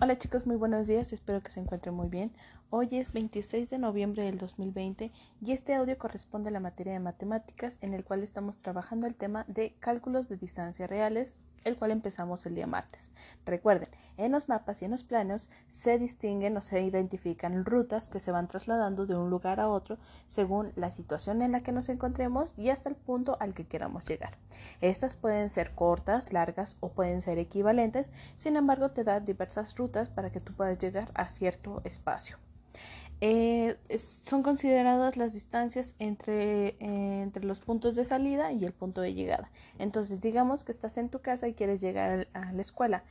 Hola chicos, muy buenos días, espero que se encuentren muy bien. Hoy es 26 de noviembre del 2020 y este audio corresponde a la materia de matemáticas en el cual estamos trabajando el tema de cálculos de distancias reales, el cual empezamos el día martes. Recuerden, en los mapas y en los planos se distinguen o se identifican rutas que se van trasladando de un lugar a otro según la situación en la que nos encontremos y hasta el punto al que queramos llegar. Estas pueden ser cortas, largas o pueden ser equivalentes, sin embargo te da diversas rutas para que tú puedas llegar a cierto espacio. Eh, son consideradas las distancias entre, entre los puntos de salida y el punto de llegada. Entonces, digamos que estás en tu casa y quieres llegar a la escuela.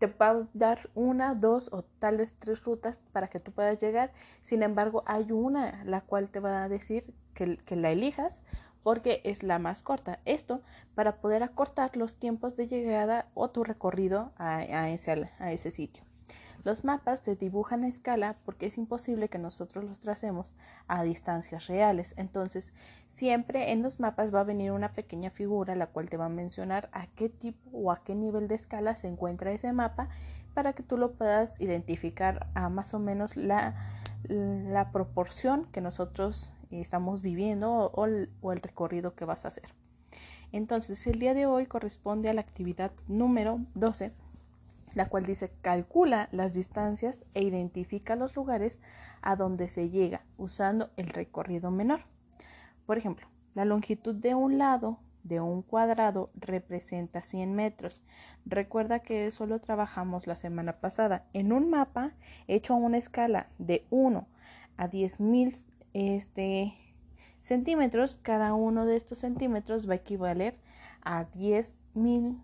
Te va a dar una, dos o tal vez tres rutas para que tú puedas llegar. Sin embargo, hay una la cual te va a decir que, que la elijas porque es la más corta. Esto para poder acortar los tiempos de llegada o tu recorrido a, a, ese, a ese sitio. Los mapas se dibujan a escala porque es imposible que nosotros los tracemos a distancias reales. Entonces, siempre en los mapas va a venir una pequeña figura la cual te va a mencionar a qué tipo o a qué nivel de escala se encuentra ese mapa para que tú lo puedas identificar a más o menos la, la proporción que nosotros estamos viviendo o el, o el recorrido que vas a hacer. Entonces, el día de hoy corresponde a la actividad número 12 la cual dice calcula las distancias e identifica los lugares a donde se llega usando el recorrido menor. Por ejemplo, la longitud de un lado de un cuadrado representa 100 metros. Recuerda que eso lo trabajamos la semana pasada en un mapa hecho a una escala de 1 a 10.000 este, centímetros. Cada uno de estos centímetros va a equivaler a 10 mil,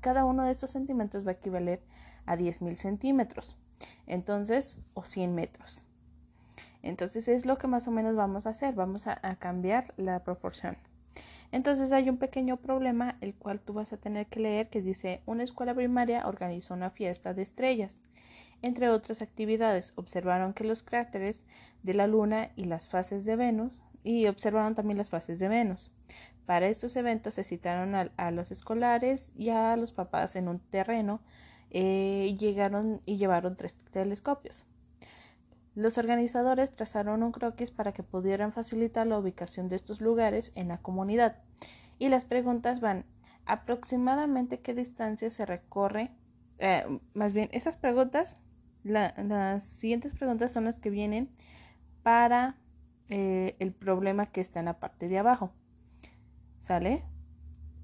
cada uno de estos centímetros va a equivaler a 10 mil centímetros. Entonces, o 100 metros. Entonces es lo que más o menos vamos a hacer. Vamos a, a cambiar la proporción. Entonces hay un pequeño problema el cual tú vas a tener que leer que dice una escuela primaria organizó una fiesta de estrellas. Entre otras actividades, observaron que los cráteres de la Luna y las fases de Venus y observaron también las fases de Venus. Para estos eventos se citaron a, los escolares y a los papás en un terreno eh, llegaron y llevaron tres telescopios. Los organizadores trazaron un croquis para que pudieran facilitar la ubicación de estos lugares en la comunidad. Y las preguntas van, ¿aproximadamente qué distancia se recorre? Eh, más bien, esas preguntas, las siguientes preguntas son las que vienen para eh, el problema que está en la parte de abajo. ¿Sale?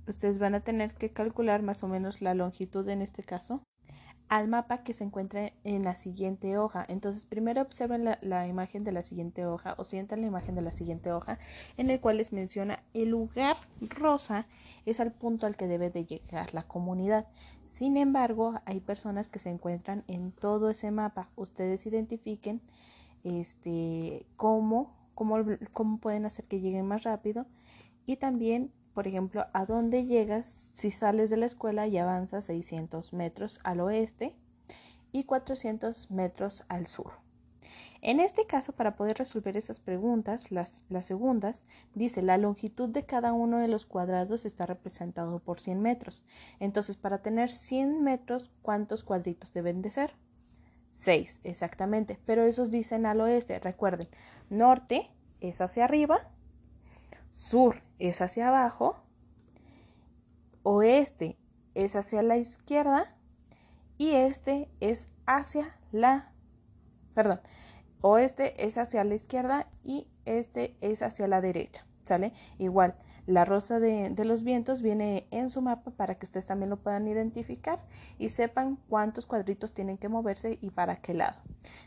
Ustedes van a tener que calcular más o menos la longitud en este caso al mapa que se encuentra en la siguiente hoja. Entonces, primero observen la, imagen de la siguiente hoja o sientan la imagen de la siguiente hoja en el cual les menciona el lugar rosa es al punto al que debe de llegar la comunidad. Sin embargo, hay personas que se encuentran en todo ese mapa. Ustedes identifiquen este, cómo, cómo, cómo pueden hacer que lleguen más rápido y también, por ejemplo, a dónde llegas si sales de la escuela y avanzas 600 metros al oeste y 400 metros al sur. En este caso, para poder resolver esas preguntas, las, las, segundas, dice la longitud de cada uno de los cuadrados está representado por 100 metros. Entonces, para tener 100 metros, ¿cuántos cuadritos deben de ser? 6, exactamente. Pero esos dicen al oeste. Recuerden, norte es hacia arriba, sur es hacia abajo, oeste es hacia la izquierda y este es hacia la, perdón, oeste es hacia la izquierda y este es hacia la derecha, ¿sale? Igual, la rosa de, los vientos viene en su mapa para que ustedes también lo puedan identificar y sepan cuántos cuadritos tienen que moverse y para qué lado.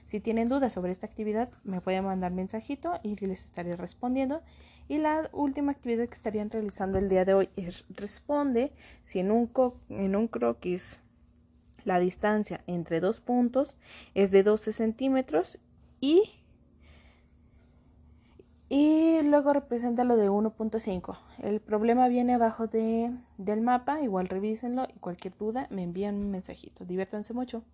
Si tienen dudas sobre esta actividad, me pueden mandar mensajito y les estaré respondiendo. Y la última actividad que estarían realizando el día de hoy es responde si en un, en un croquis la distancia entre dos puntos es de 12 centímetros y, y luego representa lo de 1.5. El problema viene abajo de, del mapa, igual revísenlo y cualquier duda me envían un mensajito. Diviértanse mucho.